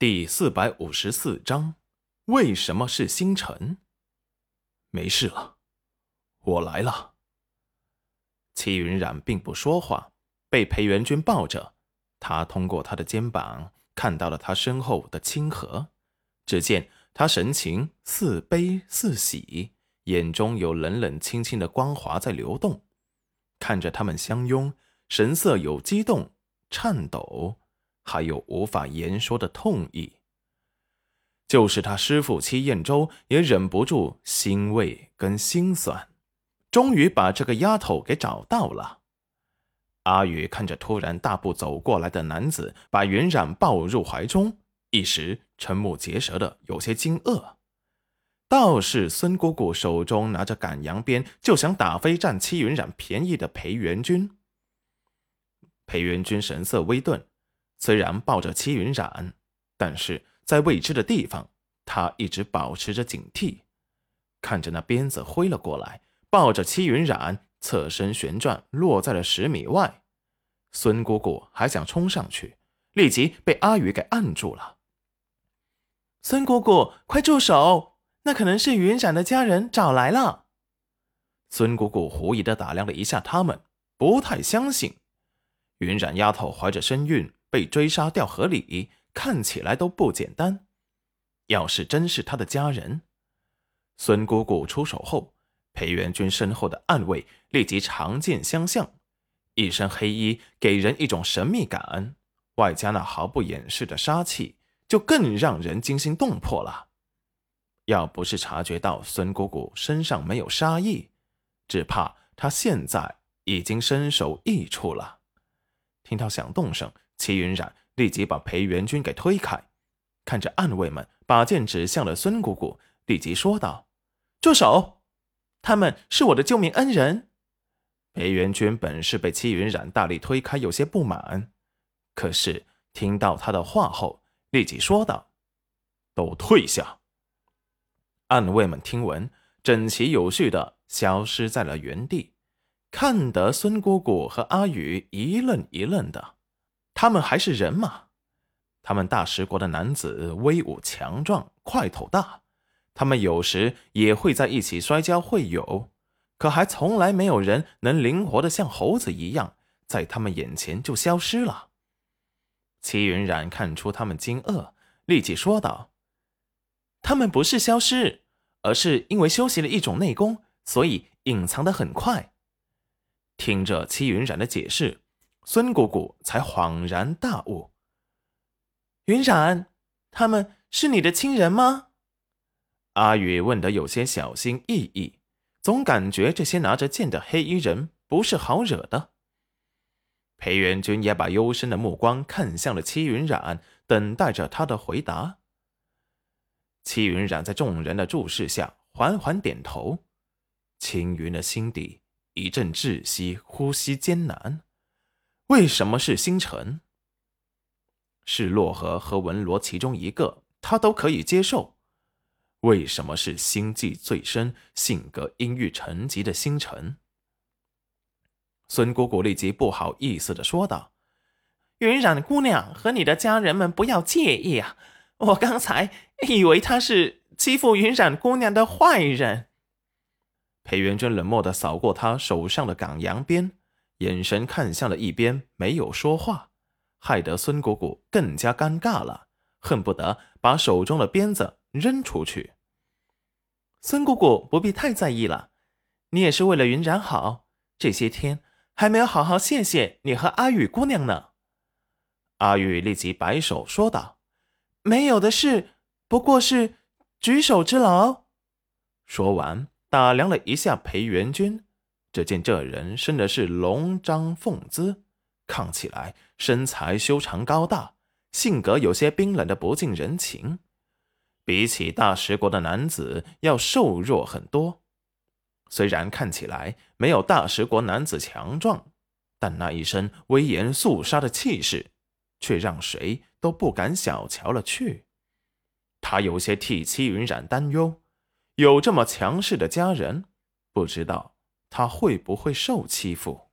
第四百五十四章，为什么是星辰？没事了，我来了。齐云染并不说话，被裴元君抱着。他通过他的肩膀看到了他身后的清河，只见他神情似悲似喜，眼中有冷冷清清的光华在流动。看着他们相拥，神色有激动、颤抖，还有无法言说的痛意。就是他师父戚彦州也忍不住欣慰跟心酸。终于把这个丫头给找到了。阿宇看着突然大步走过来的男子，把云染抱入怀中，一时瞠目结舌的，有些惊愕。倒是孙姑姑手中拿着赶羊鞭，就想打飞占戚云染便宜的裴元君。裴元君神色微顿，虽然抱着戚云染，但是在未知的地方，他一直保持着警惕，看着那鞭子挥了过来。抱着戚云染侧身旋转，落在了十米外。孙姑姑还想冲上去，立即被阿宇给按住了。孙姑姑，快住手！那可能是云染的家人找来了。孙姑姑狐疑的打量了一下他们，不太相信。云染丫头怀着身孕被追杀掉河里，看起来都不简单。要是真是他的家人，孙姑姑出手后。裴元君身后的暗卫立即长剑相向，一身黑衣给人一种神秘感，外加那毫不掩饰的杀气，就更让人惊心动魄了。要不是察觉到孙姑姑身上没有杀意，只怕她现在已经身首异处了。听到响动声，齐云染立即把裴元君给推开，看着暗卫们把剑指向了孙姑姑，立即说道：“住手！”他们是我的救命恩人。裴元君本是被齐云染大力推开，有些不满，可是听到他的话后，立即说道：“都退下！”暗卫们听闻，整齐有序的消失在了原地，看得孙姑姑和阿宇一愣一愣的。他们还是人吗？他们大食国的男子威武强壮，块头大。他们有时也会在一起摔跤会友，可还从来没有人能灵活的像猴子一样，在他们眼前就消失了。齐云染看出他们惊愕，立即说道：“他们不是消失，而是因为修习了一种内功，所以隐藏的很快。”听着齐云染的解释，孙姑姑才恍然大悟：“云染，他们是你的亲人吗？”阿宇问得有些小心翼翼，总感觉这些拿着剑的黑衣人不是好惹的。裴元君也把幽深的目光看向了戚云染，等待着他的回答。戚云染在众人的注视下缓缓点头，青云的心底一阵窒息，呼吸艰难。为什么是星辰？是洛河和文罗其中一个，他都可以接受。为什么是心计最深、性格阴郁沉寂的星辰？孙姑姑立即不好意思的说道：“云染姑娘和你的家人们不要介意啊，我刚才以为他是欺负云染姑娘的坏人。”裴元贞冷漠的扫过他手上的赶羊鞭，眼神看向了一边，没有说话，害得孙姑姑更加尴尬了，恨不得把手中的鞭子。扔出去，孙姑姑不必太在意了。你也是为了云染好，这些天还没有好好谢谢你和阿雨姑娘呢。阿雨立即摆手说道：“没有的事，不过是举手之劳。”说完，打量了一下裴元君，只见这人生的是龙章凤姿，看起来身材修长高大，性格有些冰冷的不近人情。比起大食国的男子要瘦弱很多，虽然看起来没有大食国男子强壮，但那一身威严肃杀的气势，却让谁都不敢小瞧了去。他有些替戚云染担忧，有这么强势的家人，不知道他会不会受欺负。